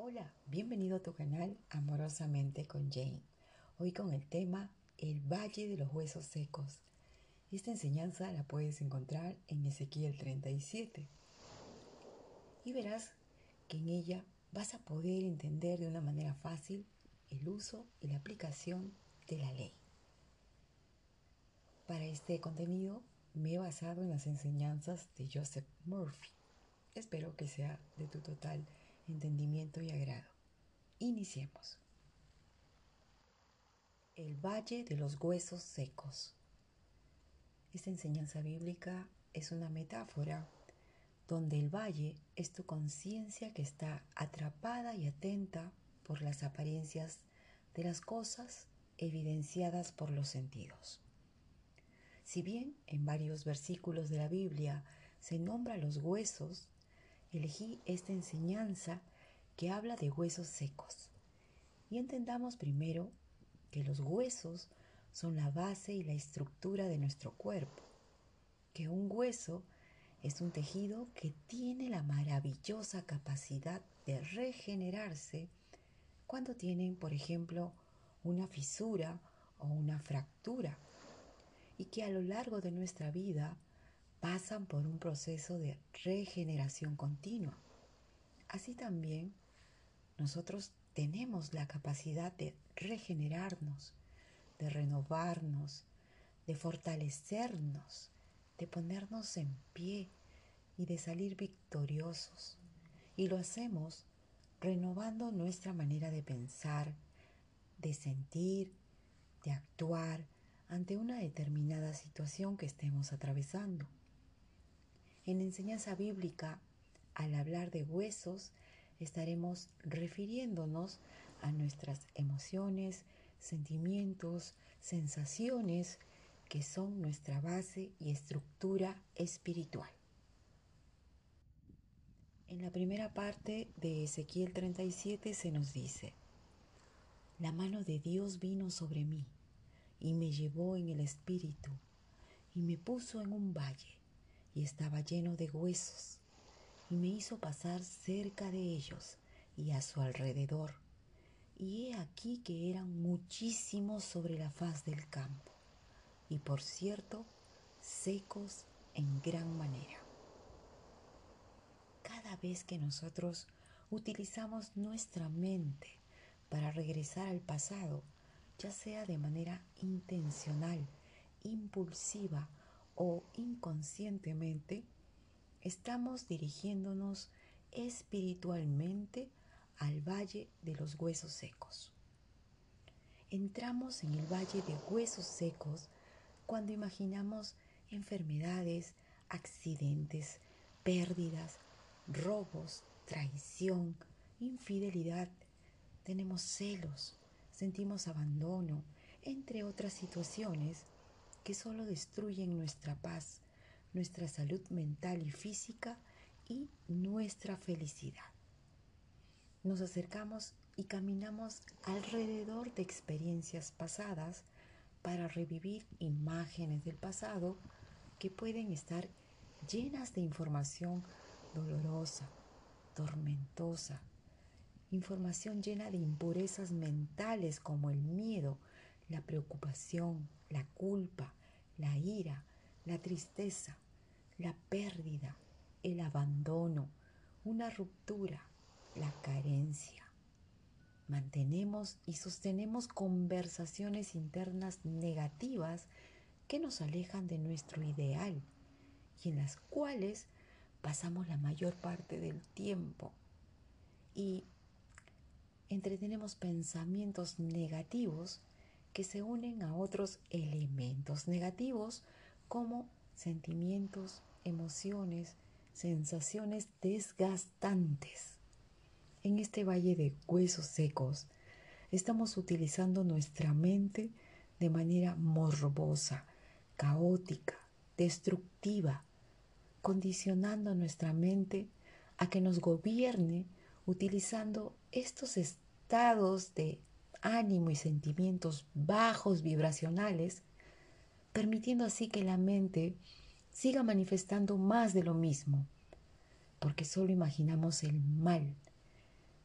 Hola, bienvenido a tu canal Amorosamente con Jane. Hoy con el tema El Valle de los Huesos Secos. Esta enseñanza la puedes encontrar en Ezequiel 37. Y verás que en ella vas a poder entender de una manera fácil el uso y la aplicación de la ley. Para este contenido me he basado en las enseñanzas de Joseph Murphy. Espero que sea de tu total entendimiento y agrado. Iniciemos. El Valle de los Huesos Secos. Esta enseñanza bíblica es una metáfora donde el valle es tu conciencia que está atrapada y atenta por las apariencias de las cosas evidenciadas por los sentidos. Si bien en varios versículos de la Biblia se nombra los huesos, elegí esta enseñanza que habla de huesos secos. Y entendamos primero que los huesos son la base y la estructura de nuestro cuerpo, que un hueso es un tejido que tiene la maravillosa capacidad de regenerarse cuando tienen, por ejemplo, una fisura o una fractura, y que a lo largo de nuestra vida pasan por un proceso de regeneración continua. Así también, nosotros tenemos la capacidad de regenerarnos, de renovarnos, de fortalecernos, de ponernos en pie y de salir victoriosos. Y lo hacemos renovando nuestra manera de pensar, de sentir, de actuar ante una determinada situación que estemos atravesando. En enseñanza bíblica, al hablar de huesos, estaremos refiriéndonos a nuestras emociones, sentimientos, sensaciones que son nuestra base y estructura espiritual. En la primera parte de Ezequiel 37 se nos dice, la mano de Dios vino sobre mí y me llevó en el espíritu y me puso en un valle y estaba lleno de huesos, y me hizo pasar cerca de ellos y a su alrededor. Y he aquí que eran muchísimos sobre la faz del campo, y por cierto, secos en gran manera. Cada vez que nosotros utilizamos nuestra mente para regresar al pasado, ya sea de manera intencional, impulsiva o inconscientemente, estamos dirigiéndonos espiritualmente al valle de los huesos secos. Entramos en el valle de huesos secos cuando imaginamos enfermedades, accidentes, pérdidas, robos, traición, infidelidad. Tenemos celos, sentimos abandono, entre otras situaciones que solo destruyen nuestra paz, nuestra salud mental y física y nuestra felicidad. Nos acercamos y caminamos alrededor de experiencias pasadas para revivir imágenes del pasado que pueden estar llenas de información dolorosa, tormentosa, información llena de impurezas mentales como el miedo, la preocupación, la culpa, la ira, la tristeza, la pérdida, el abandono, una ruptura, la carencia. Mantenemos y sostenemos conversaciones internas negativas que nos alejan de nuestro ideal y en las cuales pasamos la mayor parte del tiempo. Y entretenemos pensamientos negativos que se unen a otros elementos negativos como sentimientos, emociones, sensaciones desgastantes. En este valle de huesos secos estamos utilizando nuestra mente de manera morbosa, caótica, destructiva, condicionando nuestra mente a que nos gobierne utilizando estos estados de ánimo y sentimientos bajos vibracionales, permitiendo así que la mente siga manifestando más de lo mismo, porque solo imaginamos el mal,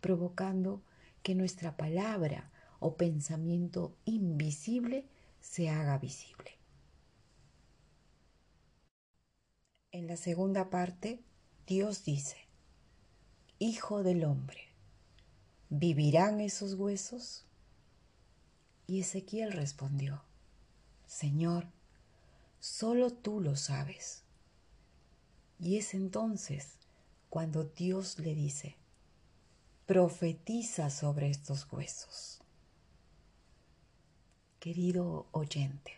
provocando que nuestra palabra o pensamiento invisible se haga visible. En la segunda parte, Dios dice, Hijo del hombre, ¿vivirán esos huesos? Y Ezequiel respondió, Señor, solo tú lo sabes. Y es entonces cuando Dios le dice, profetiza sobre estos huesos. Querido oyente,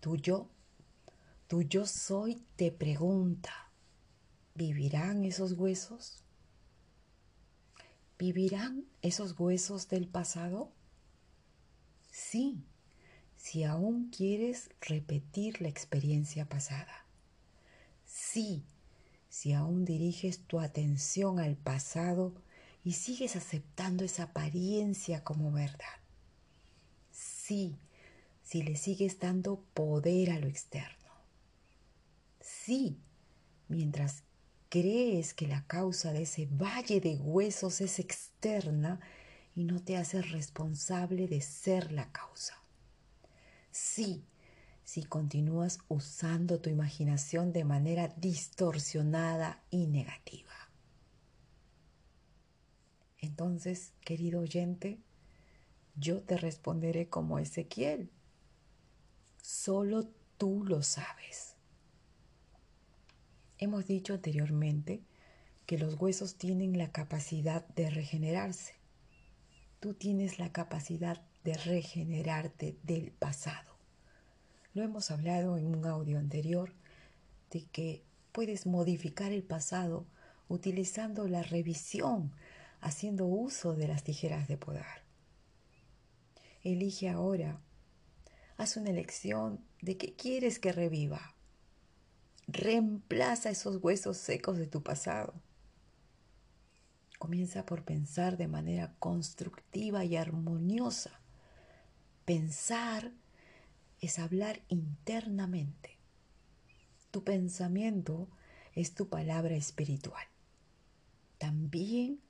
tu yo, tu yo soy te pregunta, ¿vivirán esos huesos? ¿Vivirán esos huesos del pasado? Sí, si aún quieres repetir la experiencia pasada. Sí, si aún diriges tu atención al pasado y sigues aceptando esa apariencia como verdad. Sí, si le sigues dando poder a lo externo. Sí, mientras crees que la causa de ese valle de huesos es externa y no te haces responsable de ser la causa. Sí, si continúas usando tu imaginación de manera distorsionada y negativa. Entonces, querido oyente, yo te responderé como Ezequiel. Solo tú lo sabes. Hemos dicho anteriormente que los huesos tienen la capacidad de regenerarse. Tú tienes la capacidad de regenerarte del pasado. Lo hemos hablado en un audio anterior de que puedes modificar el pasado utilizando la revisión, haciendo uso de las tijeras de podar. Elige ahora, haz una elección de qué quieres que reviva. Reemplaza esos huesos secos de tu pasado. Comienza por pensar de manera constructiva y armoniosa. Pensar es hablar internamente. Tu pensamiento es tu palabra espiritual. También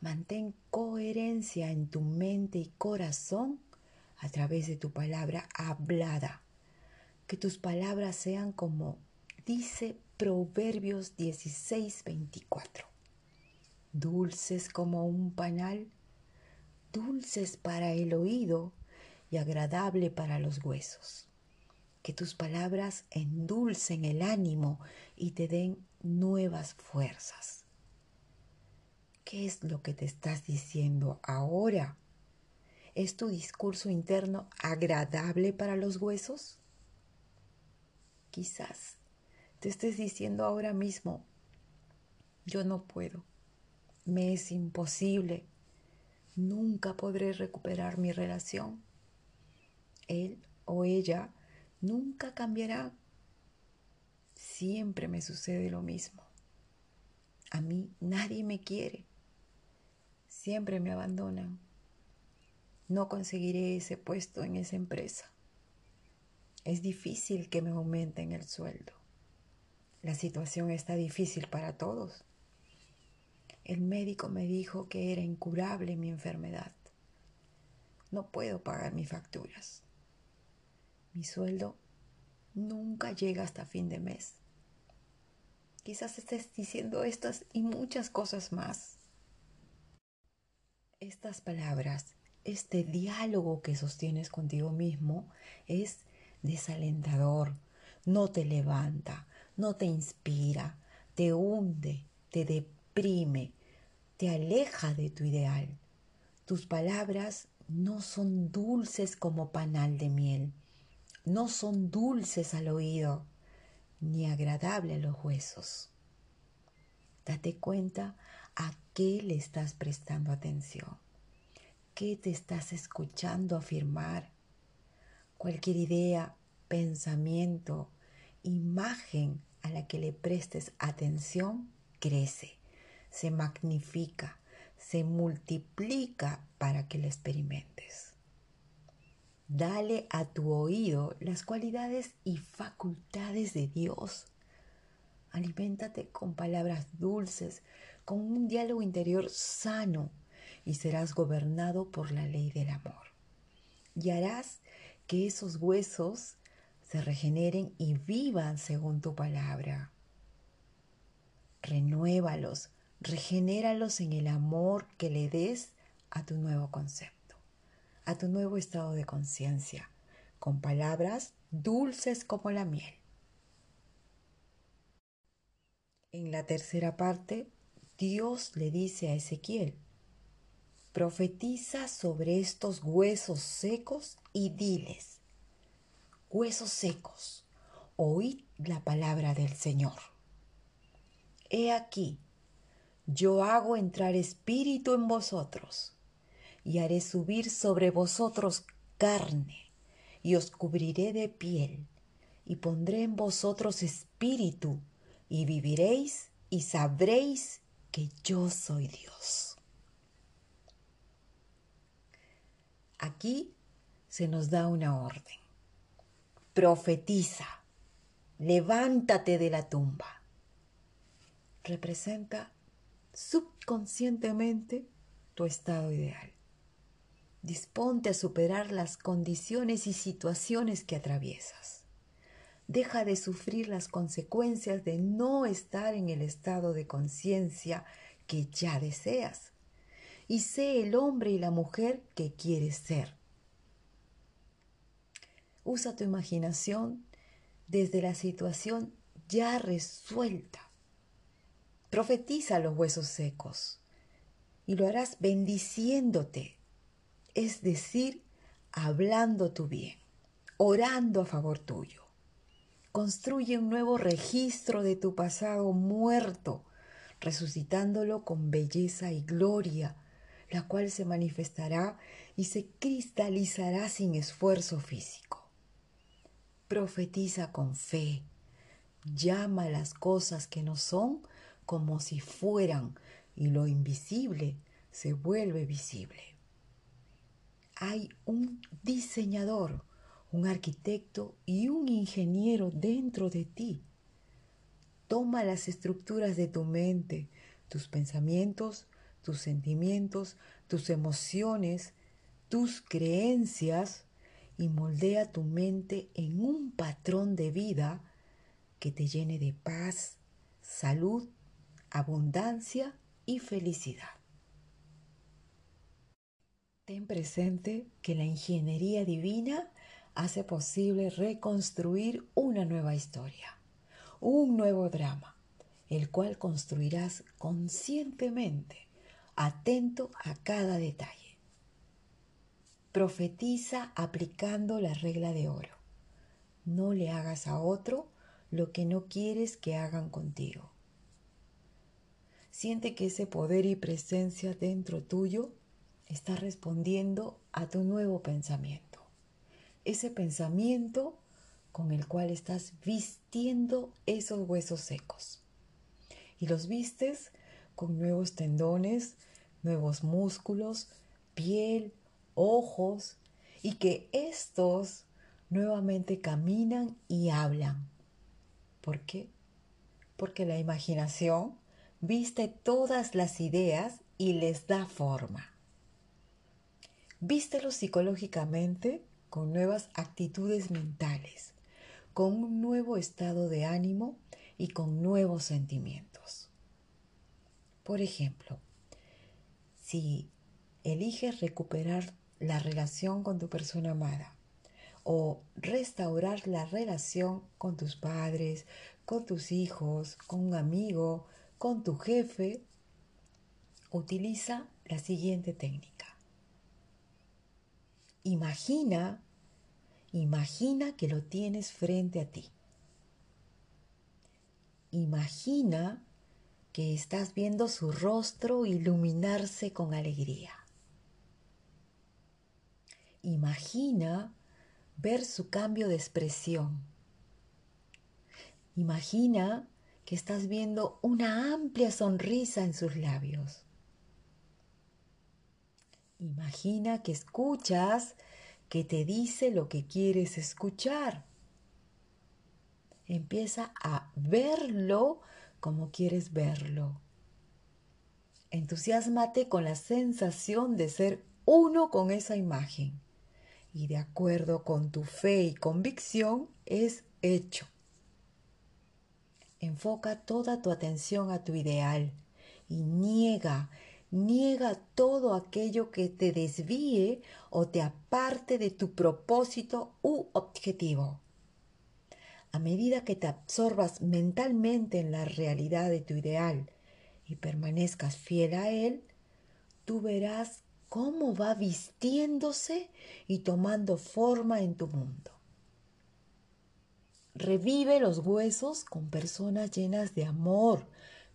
mantén coherencia en tu mente y corazón a través de tu palabra hablada. Que tus palabras sean como dice Proverbios 16, 24. Dulces como un panal, dulces para el oído y agradable para los huesos. Que tus palabras endulcen el ánimo y te den nuevas fuerzas. ¿Qué es lo que te estás diciendo ahora? ¿Es tu discurso interno agradable para los huesos? Quizás te estés diciendo ahora mismo, yo no puedo, me es imposible, nunca podré recuperar mi relación él o ella nunca cambiará. Siempre me sucede lo mismo. A mí nadie me quiere. Siempre me abandonan. No conseguiré ese puesto en esa empresa. Es difícil que me aumenten el sueldo. La situación está difícil para todos. El médico me dijo que era incurable mi enfermedad. No puedo pagar mis facturas. Mi sueldo nunca llega hasta fin de mes. Quizás estés diciendo estas y muchas cosas más. Estas palabras, este diálogo que sostienes contigo mismo es desalentador, no te levanta, no te inspira, te hunde, te deprime, te aleja de tu ideal. Tus palabras no son dulces como panal de miel no son dulces al oído ni agradables a los huesos. Date cuenta a qué le estás prestando atención, qué te estás escuchando afirmar. Cualquier idea, pensamiento, imagen a la que le prestes atención crece, se magnifica, se multiplica para que la experimentes. Dale a tu oído las cualidades y facultades de Dios. Aliméntate con palabras dulces, con un diálogo interior sano y serás gobernado por la ley del amor. Y harás que esos huesos se regeneren y vivan según tu palabra. Renuévalos, regenéralos en el amor que le des a tu nuevo concepto, a tu nuevo estado de conciencia, con palabras dulces como la miel. En la tercera parte, Dios le dice a Ezequiel, profetiza sobre estos huesos secos y diles, huesos secos, oíd la palabra del Señor. He aquí, yo hago entrar espíritu en vosotros y haré subir sobre vosotros carne y os cubriré de piel y pondré en vosotros espíritu y viviréis y sabréis que yo soy Dios. Aquí se nos da una orden. Profetiza, levántate de la tumba. Representa subconscientemente tu estado ideal. Disponte a superar las condiciones y situaciones que atraviesas. Deja de sufrir las consecuencias de no estar en el estado de conciencia que ya deseas. Y sé el hombre y la mujer que quieres ser. Usa tu imaginación desde la situación ya resuelta Profetiza los huesos secos y lo harás bendiciéndote, es decir, hablando tu bien, orando a favor tuyo. Construye un nuevo registro de tu pasado muerto, resucitándolo con belleza y gloria, la cual se manifestará y se cristalizará sin esfuerzo físico. Profetiza con fe, llama las cosas que no son como si fueran y lo invisible se vuelve visible. Hay un diseñador, un arquitecto y un ingeniero dentro de ti. Toma las estructuras de tu mente, tus pensamientos, tus sentimientos, tus emociones, tus creencias y moldea tu mente en un patrón de vida que te llene de paz, salud abundancia y felicidad. Ten presente que la ingeniería divina hace posible reconstruir una nueva historia, un nuevo drama, el cual construirás conscientemente, atento a cada detalle. Profetiza aplicando la regla de oro. No le hagas a otro lo que no quieres que hagan contigo. Siente que ese poder y presencia dentro tuyo está respondiendo a tu nuevo pensamiento. Ese pensamiento con el cual estás vistiendo esos huesos secos. Y los vistes con nuevos tendones, nuevos músculos, piel, ojos, y que estos nuevamente caminan y hablan. ¿Por qué? Porque la imaginación viste todas las ideas y les da forma. Vístelos psicológicamente con nuevas actitudes mentales, con un nuevo estado de ánimo y con nuevos sentimientos. Por ejemplo, si eliges recuperar la relación con tu persona amada o restaurar la relación con tus padres, con tus hijos, con un amigo, con tu jefe, utiliza la siguiente técnica. Imagina, imagina que lo tienes frente a ti. Imagina que estás viendo su rostro iluminarse con alegría. Imagina ver su cambio de expresión. Imagina que estás viendo una amplia sonrisa en sus labios. Imagina que escuchas que te dice lo que quieres escuchar. Empieza a verlo como quieres verlo. Entusiasmate con la sensación de ser uno con esa imagen y de acuerdo con tu fe y convicción es hecho. Enfoca toda tu atención a tu ideal y niega, niega todo aquello que te desvíe o te aparte de tu propósito u objetivo. A medida que te absorbas mentalmente en la realidad de tu ideal y permanezcas fiel a él, tú verás cómo va vistiéndose y tomando forma en tu mundo. Revive los huesos con personas llenas de amor,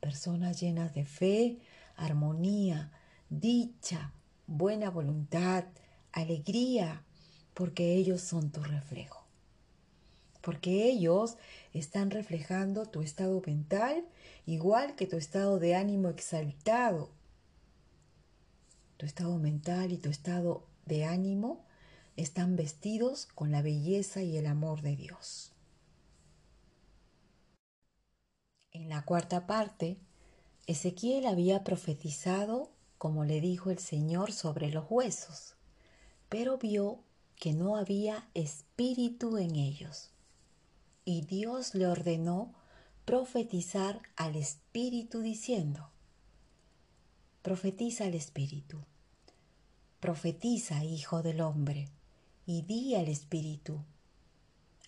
personas llenas de fe, armonía, dicha, buena voluntad, alegría, porque ellos son tu reflejo. Porque ellos están reflejando tu estado mental igual que tu estado de ánimo exaltado tu estado mental y tu estado de ánimo están vestidos con la belleza y el amor de Dios. En la cuarta parte, Ezequiel había profetizado como le dijo el Señor sobre los huesos, pero vio que no había espíritu en ellos. Y Dios le ordenó profetizar al espíritu diciendo, profetiza al espíritu Profetiza, hijo del hombre, y di al Espíritu.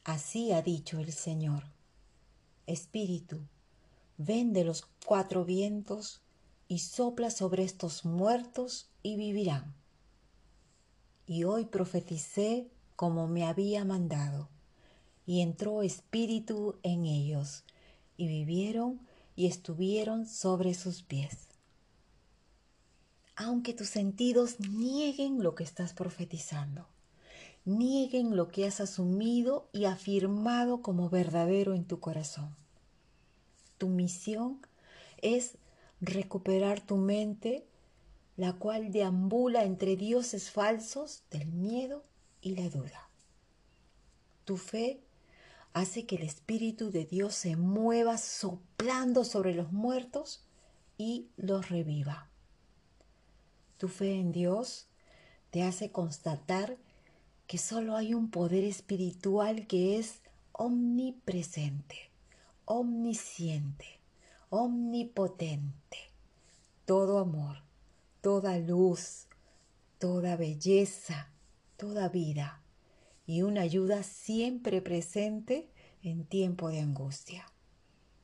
Así ha dicho el Señor. Espíritu, ven de los cuatro vientos y sopla sobre estos muertos y vivirán. Y hoy profeticé como me había mandado, y entró espíritu en ellos, y vivieron y estuvieron sobre sus pies aunque tus sentidos nieguen lo que estás profetizando, nieguen lo que has asumido y afirmado como verdadero en tu corazón. Tu misión es recuperar tu mente, la cual deambula entre dioses falsos del miedo y la duda. Tu fe hace que el Espíritu de Dios se mueva soplando sobre los muertos y los reviva. Tu fe en Dios te hace constatar que solo hay un poder espiritual que es omnipresente, omnisciente, omnipotente, todo amor, toda luz, toda belleza, toda vida y una ayuda siempre presente en tiempo de angustia.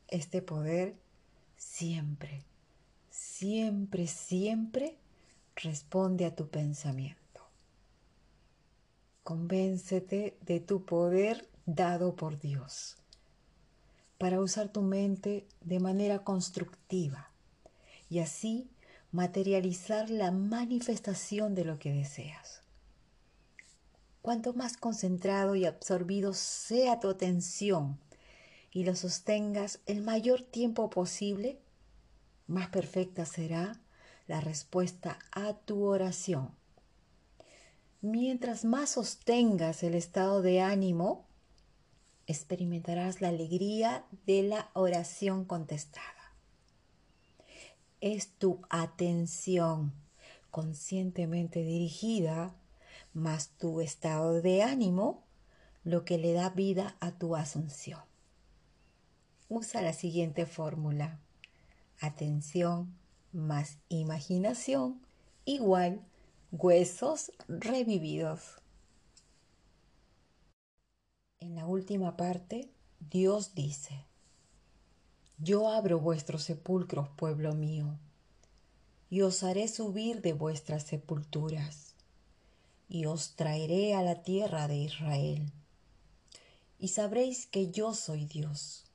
Este poder siempre, siempre, siempre responde a tu pensamiento. Convéncete de tu poder dado por Dios para usar tu mente de manera constructiva y así materializar la manifestación de lo que deseas. Cuanto más concentrado y absorbido sea tu atención y lo sostengas el mayor tiempo posible, más perfecta será la respuesta a tu oración. Mientras más sostengas el estado de ánimo, experimentarás la alegría de la oración contestada. Es tu atención conscientemente dirigida más tu estado de ánimo lo que le da vida a tu asunción. Usa la siguiente fórmula. Atención, más imaginación igual huesos revividos. En la última parte, Dios dice, Yo abro vuestros sepulcros, pueblo mío, y os haré subir de vuestras sepulturas, y os traeré a la tierra de Israel, y sabréis que yo soy Dios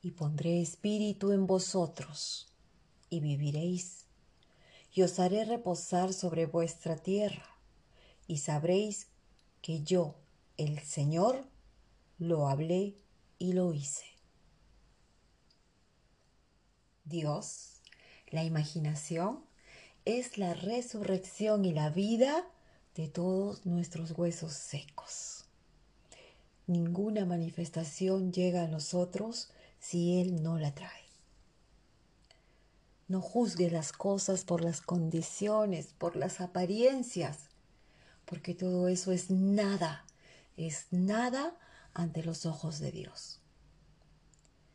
y pondré espíritu en vosotros, y viviréis, y os haré reposar sobre vuestra tierra, y sabréis que yo, el Señor, lo hablé y lo hice. Dios, la imaginación, es la resurrección y la vida de todos nuestros huesos secos. Ninguna manifestación llega a nosotros si Él no la trae. No juzgues las cosas por las condiciones, por las apariencias, porque todo eso es nada, es nada ante los ojos de Dios.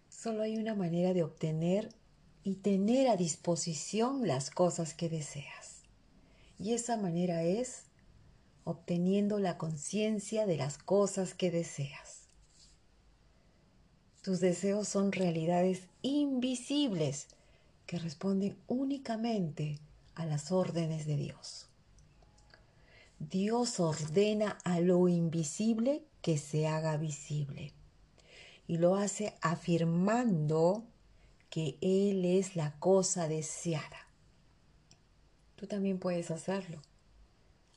Solo hay una manera de obtener y tener a disposición las cosas que deseas. Y esa manera es obteniendo la conciencia de las cosas que deseas. Tus deseos son realidades invisibles que responden únicamente a las órdenes de Dios. Dios ordena a lo invisible que se haga visible y lo hace afirmando que Él es la cosa deseada. Tú también puedes hacerlo,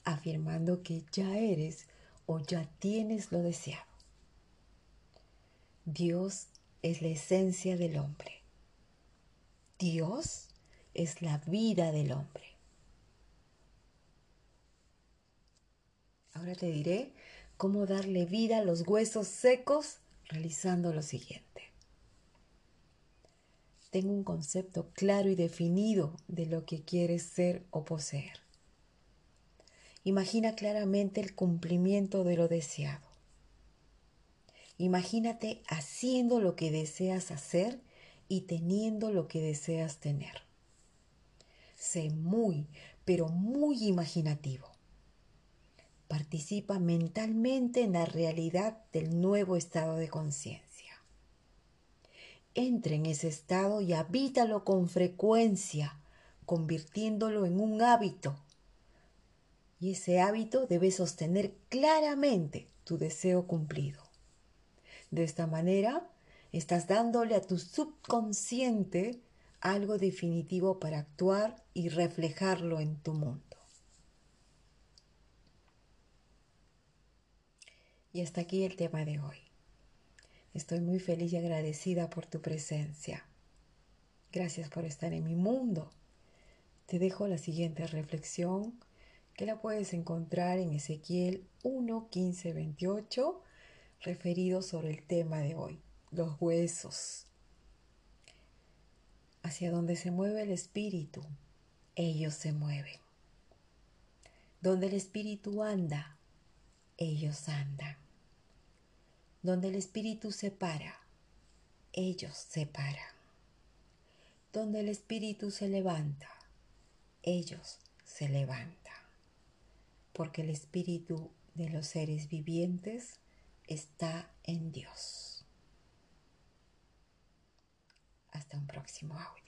afirmando que ya eres o ya tienes lo deseado. Dios es la esencia del hombre. Dios es la vida del hombre. Ahora te diré cómo darle vida a los huesos secos realizando lo siguiente. Tengo un concepto claro y definido de lo que quieres ser o poseer. Imagina claramente el cumplimiento de lo deseado. Imagínate haciendo lo que deseas hacer y teniendo lo que deseas tener. Sé muy, pero muy imaginativo. Participa mentalmente en la realidad del nuevo estado de conciencia. Entra en ese estado y habítalo con frecuencia, convirtiéndolo en un hábito. Y ese hábito debe sostener claramente tu deseo cumplido. De esta manera, estás dándole a tu subconsciente algo definitivo para actuar y reflejarlo en tu mundo. Y hasta aquí el tema de hoy. Estoy muy feliz y agradecida por tu presencia. Gracias por estar en mi mundo. Te dejo la siguiente reflexión que la puedes encontrar en Ezequiel 1, 15, 28, referido sobre el tema de hoy, los huesos. Hacia donde se mueve el espíritu, ellos se mueven. Donde el espíritu anda, ellos andan. Donde el espíritu se para, ellos se paran. Donde el espíritu se levanta, ellos se levantan. Porque el espíritu de los seres vivientes está en Dios. Hasta un próximo audio.